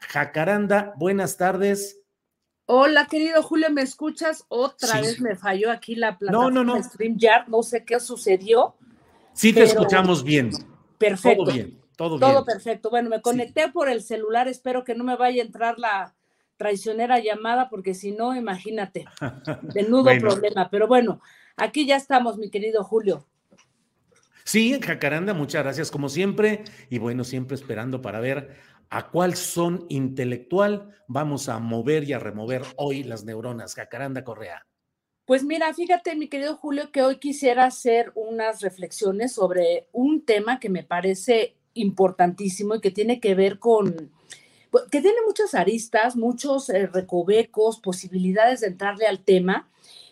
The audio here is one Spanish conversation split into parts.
Jacaranda, buenas tardes. Hola, querido Julio, ¿me escuchas? Otra vez me falló aquí la plataforma no, no, no. StreamYard, no sé qué sucedió. Sí, te escuchamos bien. Perfecto. Todo bien, todo bien. Todo perfecto. Bueno, me conecté por el celular, espero que no me vaya a entrar la traicionera llamada, porque si no, imagínate, menudo nudo problema. Pero bueno, aquí ya estamos, mi querido Julio. Sí, Jacaranda, muchas gracias como siempre. Y bueno, siempre esperando para ver a cuál son intelectual vamos a mover y a remover hoy las neuronas. Jacaranda Correa. Pues mira, fíjate, mi querido Julio, que hoy quisiera hacer unas reflexiones sobre un tema que me parece importantísimo y que tiene que ver con, pues, que tiene muchas aristas, muchos eh, recovecos, posibilidades de entrarle al tema,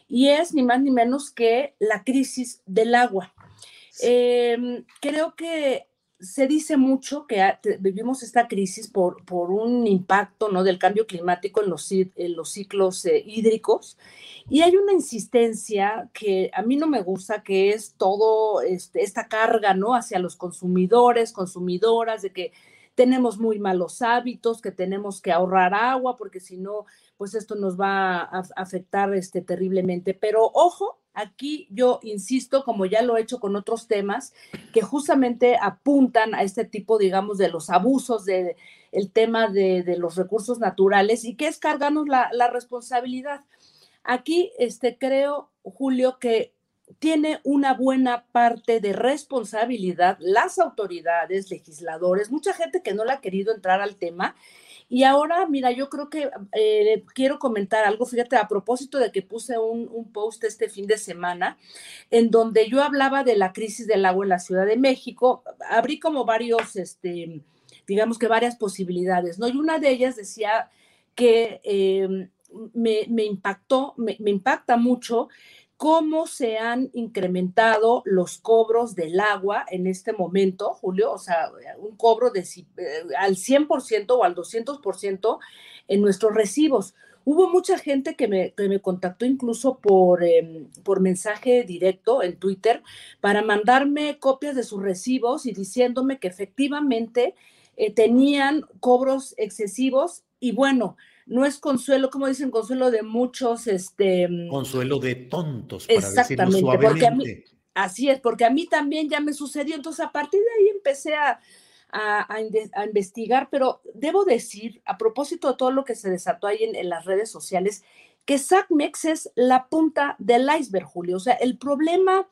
y es ni más ni menos que la crisis del agua. Em, creo que se dice mucho que vivimos esta crisis por, por, un impacto ¿no? del cambio climático en los, en los ciclos eh, hídricos y hay una insistencia que a mí no me gusta, que es todo este, esta carga ¿no? hacia los consumidores, consumidoras, de que tenemos muy malos hábitos, que tenemos que ahorrar agua, porque si no, pues esto nos va a afectar este, terriblemente. Pero ojo, aquí yo insisto, como ya lo he hecho con otros temas, que justamente apuntan a este tipo, digamos, de los abusos del el tema de, los recursos naturales y que es cargarnos la, la responsabilidad. Aquí este, creo, Julio, que tiene una buena parte de responsabilidad las autoridades, legisladores, mucha gente que no le ha querido entrar al tema. Y ahora, mira, yo creo que eh, quiero comentar algo, fíjate, a propósito de que puse un, post este fin de semana, en donde yo hablaba de la crisis del agua en la Ciudad de México, abrí como varios, este, digamos que varias posibilidades, ¿no? Y una de ellas decía que eh, me, impactó, me impacta mucho cómo se han incrementado los cobros del agua en este momento, Julio, o sea, un cobro de, eh, al 100% o al 200% en nuestros recibos. Hubo mucha gente que me, que me contactó incluso por, eh, por mensaje directo en Twitter para mandarme copias de sus recibos y diciéndome que efectivamente eh, tenían cobros excesivos y bueno, no es consuelo, como dicen, consuelo de muchos, este... Mm, consuelo de tontos, para exactamente, porque a mí, así es, porque a mí también ya me sucedió, entonces a partir de ahí empecé a, a, investigar, pero debo decir, a propósito de todo lo que se desató ahí en, en las redes sociales, que SACMEX es la punta del iceberg, Julio, o sea, el problema,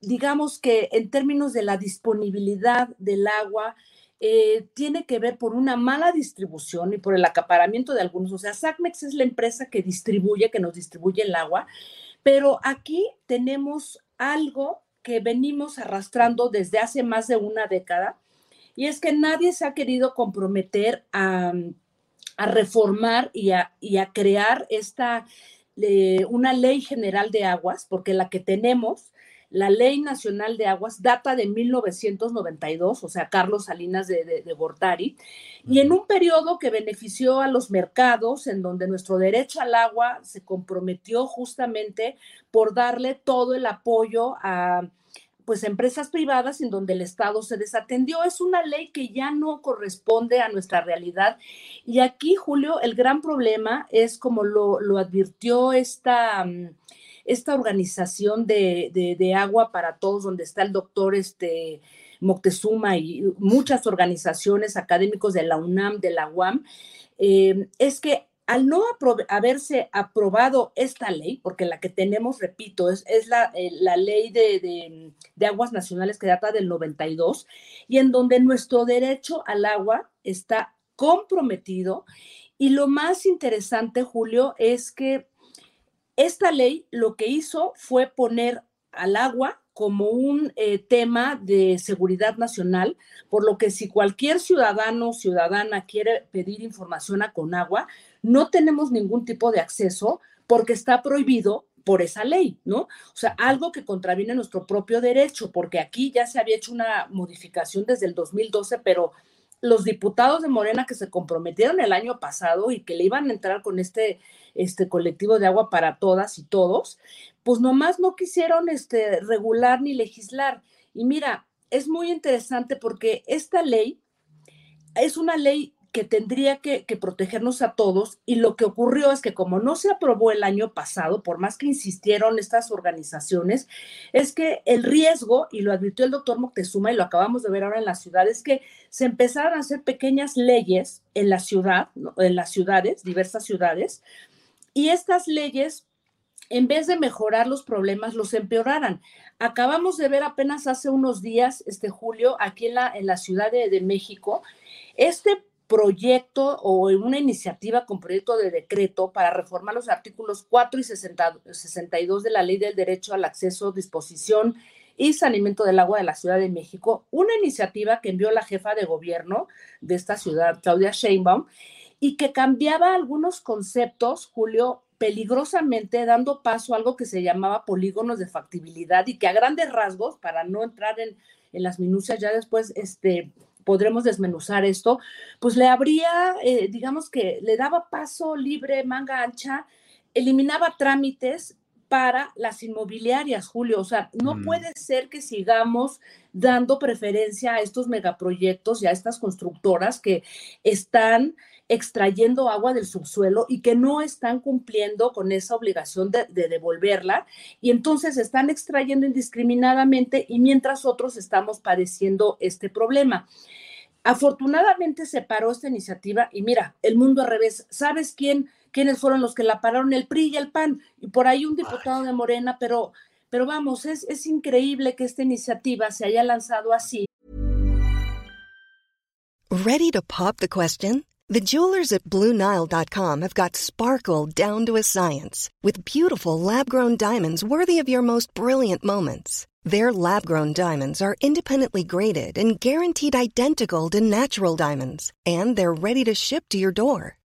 digamos que en términos de la disponibilidad del agua, eh, tiene que ver por una mala distribución y por el acaparamiento de algunos. O sea, SACMEX es la empresa que distribuye, que nos distribuye el agua, pero aquí tenemos algo que venimos arrastrando desde hace más de una década y es que nadie se ha querido comprometer a, reformar y a, crear esta, eh, una ley general de aguas, porque la que tenemos la Ley Nacional de Aguas data de 1992, o sea, Carlos Salinas de, de, Gortari, y en un periodo que benefició a los mercados, en donde nuestro derecho al agua se comprometió justamente por darle todo el apoyo a pues empresas privadas en donde el Estado se desatendió. Es una ley que ya no corresponde a nuestra realidad. Y aquí, Julio, el gran problema es como lo, lo advirtió esta, mm, esta organización de, de, agua para todos, donde está el doctor este, Moctezuma y muchas organizaciones académicos de la UNAM, de la UAM, eh, es que al no haberse aprobado esta ley, porque la que tenemos, repito, es, es la, eh, la, ley de, de, aguas nacionales que data del 92, y en donde nuestro derecho al agua está comprometido. Y lo más interesante, Julio, es que esta ley lo que hizo fue poner al agua como un eh, tema de seguridad nacional, por lo que si cualquier ciudadano o ciudadana quiere pedir información a Conagua, no tenemos ningún tipo de acceso porque está prohibido por esa ley, ¿no? O sea, algo que contraviene nuestro propio derecho, porque aquí ya se había hecho una modificación desde el 2012, pero los diputados de Morena que se comprometieron el año pasado y que le iban a entrar con este, este colectivo de agua para todas y todos, pues nomás no quisieron este, regular ni legislar. Y mira, es muy interesante porque esta ley es una ley que tendría que, protegernos a todos y lo que ocurrió es que como no se aprobó el año pasado, por más que insistieron estas organizaciones, es que el riesgo, y lo advirtió el doctor Moctezuma y lo acabamos de ver ahora en la ciudad, es que se empezaron a hacer pequeñas leyes en la ciudad, en las ciudades, diversas ciudades, y estas leyes en vez de mejorar los problemas, los empeoraran. Acabamos de ver apenas hace unos días, este julio, aquí en la, en la Ciudad de, de México, este proyecto o una iniciativa con proyecto de decreto para reformar los artículos 4 y 62 de la Ley del Derecho al Acceso, Disposición y Saneamiento del Agua de la Ciudad de México, una iniciativa que envió la jefa de gobierno de esta ciudad, Claudia Sheinbaum, y que cambiaba algunos conceptos, Julio, peligrosamente dando paso a algo que se llamaba polígonos de factibilidad y que a grandes rasgos, para no entrar en, en las minucias ya después, este, podremos desmenuzar esto, pues le habría, eh, digamos que le daba paso libre, manga ancha, eliminaba trámites para las inmobiliarias, Julio. O sea, no mm. puede ser que sigamos dando preferencia a estos megaproyectos y a estas constructoras que están extrayendo agua del subsuelo y que no están cumpliendo con esa obligación de, de, devolverla y entonces están extrayendo indiscriminadamente y mientras otros estamos padeciendo este problema. Afortunadamente se paró esta iniciativa y mira, el mundo al revés. ¿Sabes quién, quiénes fueron los que la pararon? El PRI y el PAN. Y por ahí un diputado de Morena, pero, pero vamos, es, es increíble que esta iniciativa se haya lanzado así. Ready to pop the question? The jewelers at BlueNile.com have got sparkle down to a science with beautiful lab-grown diamonds worthy of your most brilliant moments. Their lab grown diamonds are independently graded and guaranteed identical to natural diamonds, and they're ready to ship to your door.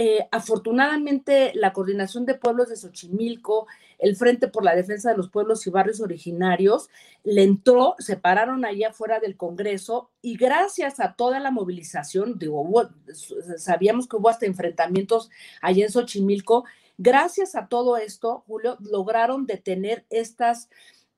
Eh, afortunadamente, la Coordinación de Pueblos de Xochimilco el Frente por la Defensa de los Pueblos y Barrios Originarios, le entró, se pararon allá afuera del Congreso y gracias a toda la movilización, digo, sabíamos que hubo hasta enfrentamientos allá en Xochimilco, gracias a todo esto, Julio, lograron detener estas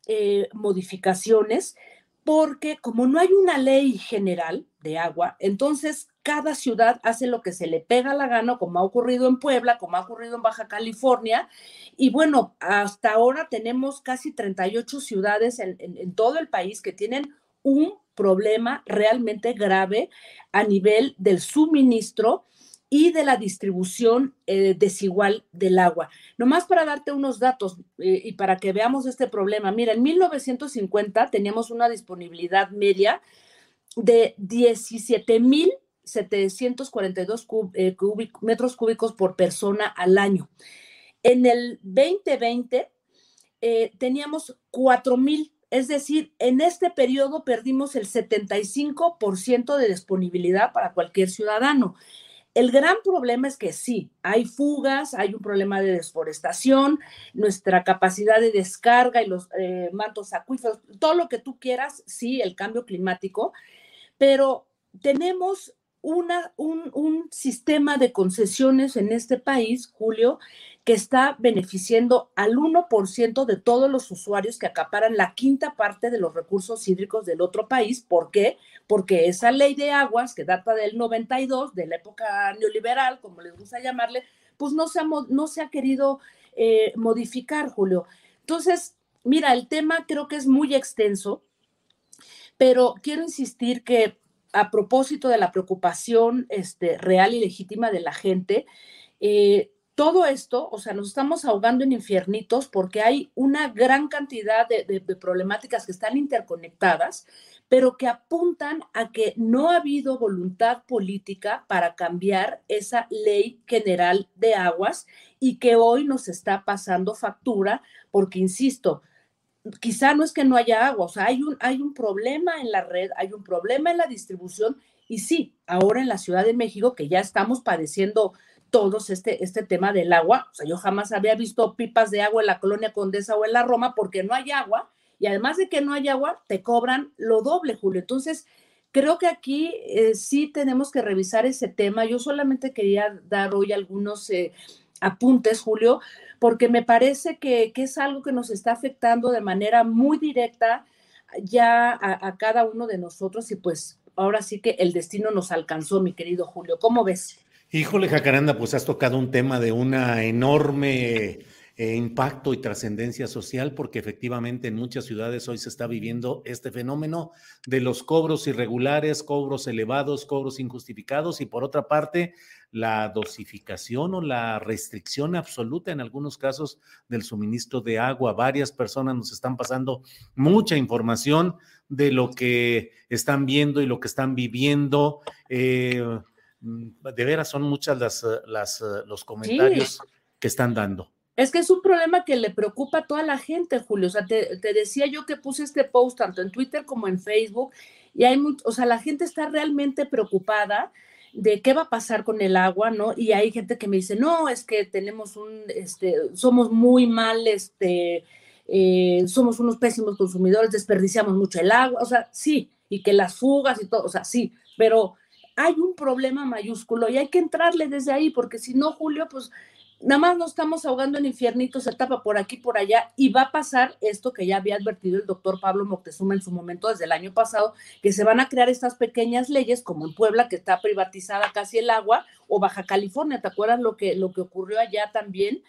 eh, modificaciones porque como no hay una ley general de agua, entonces cada ciudad hace lo que se le pega la gana, como ha ocurrido en Puebla, como ha ocurrido en Baja California. Y bueno, hasta ahora tenemos casi 38 ciudades en, en todo el país que tienen un problema realmente grave a nivel del suministro y de la distribución eh, desigual del agua. Nomás para darte unos datos eh, y para que veamos este problema. Mira, en 1950 teníamos una disponibilidad media de 17.742 eh, metros cúbicos por persona al año. En el 2020 teníamos 4.000 es decir, en este periodo perdimos el 75% de disponibilidad para cualquier ciudadano. El gran problema es que sí, hay fugas, hay un problema de desforestación, nuestra capacidad de descarga y los eh, mantos acuíferos, todo lo que tú quieras, sí, el cambio climático, pero tenemos una, un, sistema de concesiones en este país, Julio, que está beneficiando al 1% de todos los usuarios que acaparan la quinta parte de los recursos hídricos del otro país. ¿Por qué? Porque esa ley de aguas, que data del 92, de la época neoliberal, como les gusta llamarle, pues no se ha, no se ha querido eh, modificar, Julio. Entonces, mira, el tema creo que es muy extenso, pero quiero insistir que a propósito de la preocupación este, real y legítima de la gente, eh, todo esto, o sea, nos estamos ahogando en infiernitos porque hay una gran cantidad de, problemáticas que están interconectadas, pero que apuntan a que no ha habido voluntad política para cambiar esa ley general de aguas y que hoy nos está pasando factura porque, insisto, quizá no es que no haya agua, o sea, hay un, hay un problema en la red, hay un problema en la distribución y sí, ahora en la Ciudad de México, que ya estamos padeciendo todos este, este tema del agua. O sea, yo jamás había visto pipas de agua en la colonia Condesa o en la Roma porque no hay agua. Y además de que no hay agua, te cobran lo doble, Julio. Entonces, creo que aquí eh, sí tenemos que revisar ese tema. Yo solamente quería dar hoy algunos eh, apuntes, Julio, porque me parece que, es algo que nos está afectando de manera muy directa ya a, a cada uno de nosotros y pues ahora sí que el destino nos alcanzó, mi querido Julio. ¿Cómo ves? Híjole, Jacaranda, pues has tocado un tema de una enorme eh, impacto y trascendencia social, porque efectivamente en muchas ciudades hoy se está viviendo este fenómeno de los cobros irregulares, cobros elevados, cobros injustificados, y por otra parte, la dosificación o la restricción absoluta en algunos casos del suministro de agua. Varias personas nos están pasando mucha información de lo que están viendo y lo que están viviendo. Eh, de veras son muchas las, las eh, los comentarios que están dando. Es que es un problema que le preocupa a toda la gente, Julio. O sea, te, decía yo que puse este post tanto en Twitter como en Facebook y hay, o sea, la gente está realmente preocupada de qué va a pasar con el agua, ¿no? Y hay gente que me dice, no, es que tenemos un, este, somos muy mal, este, eh, somos unos pésimos consumidores, desperdiciamos mucho el agua, o sea, sí, y que las fugas y todo, o sea, sí, pero hay un problema mayúsculo y hay que entrarle desde ahí, porque si no, Julio, pues nada más nos estamos ahogando en infiernitos, se tapa por aquí, por allá, y va a pasar esto que ya había advertido el doctor Pablo Moctezuma en su momento desde el año pasado, que se van a crear estas pequeñas leyes, como en Puebla, que está privatizada casi el agua, o Baja California, ¿te acuerdas lo que, lo que ocurrió allá también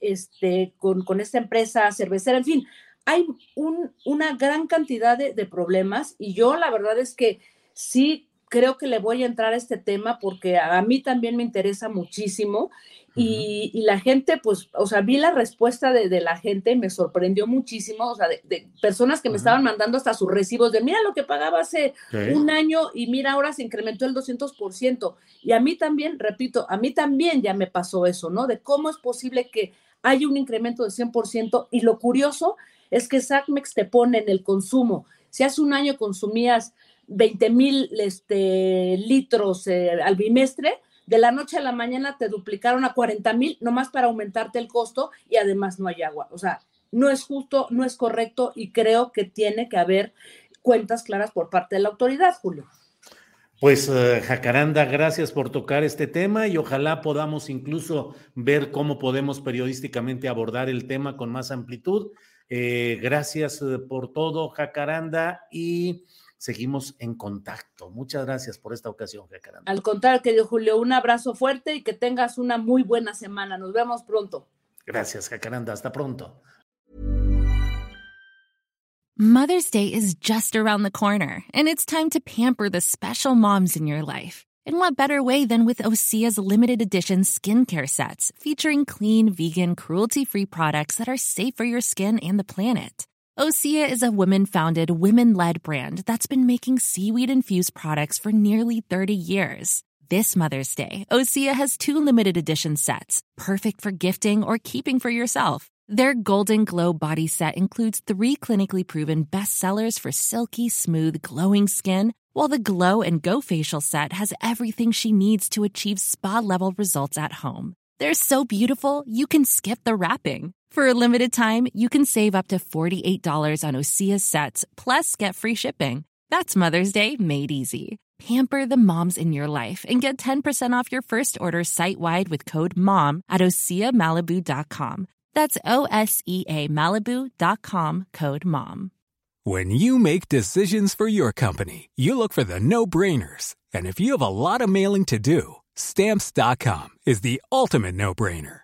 este, con, con esta empresa cervecera? En fin, hay un, una gran cantidad de, de problemas y yo la verdad es que sí creo que le voy a entrar a este tema porque a mí también me interesa muchísimo y, la gente, pues, o sea, vi la respuesta de, la gente y me sorprendió muchísimo, o sea, de, personas que me estaban mandando hasta sus recibos de, mira lo que pagaba hace un año y mira, ahora se incrementó el 200%. Y a mí también, repito, a mí también ya me pasó eso, ¿no? De cómo es posible que haya un incremento de 100% y lo curioso es que SACMEX te pone en el consumo. Si hace un año consumías 20 mil este, litros eh, al bimestre, de la noche a la mañana te duplicaron a 40 mil, nomás para aumentarte el costo y además no hay agua. O sea, no es justo, no es correcto y creo que tiene que haber cuentas claras por parte de la autoridad, Julio. Pues eh, Jacaranda, gracias por tocar este tema y ojalá podamos incluso ver cómo podemos periodísticamente abordar el tema con más amplitud. Eh, gracias por todo, Jacaranda, y seguimos en contacto. Muchas gracias por esta ocasión, Jacaranda. Al contrario, querido Julio, un abrazo fuerte y que tengas una muy buena semana. Nos vemos pronto. Gracias, Jacaranda. Hasta pronto. Mother's Day is just around the corner, and it's time to pamper the special moms in your life. And what better way than with Osea's limited edition skincare sets featuring clean, vegan, cruelty free products that are safe for your skin and the planet? Osea is a women founded, women led brand that's been making seaweed infused products for nearly 30 years. This Mother's Day, Osea has two limited edition sets, perfect for gifting or keeping for yourself. Their Golden Glow body set includes three clinically proven bestsellers for silky, smooth, glowing skin, while the Glow and Go facial set has everything she needs to achieve spa level results at home. They're so beautiful, you can skip the wrapping. For a limited time, you can save up to $48 on Osea sets, plus get free shipping. That's Mother's Day made easy. Pamper the moms in your life and get 10% off your first order site wide with code MOM at OseaMalibu.com. That's O S E A Malibu.com code MOM. When you make decisions for your company, you look for the no brainers. And if you have a lot of mailing to do, Stamps.com is the ultimate no brainer.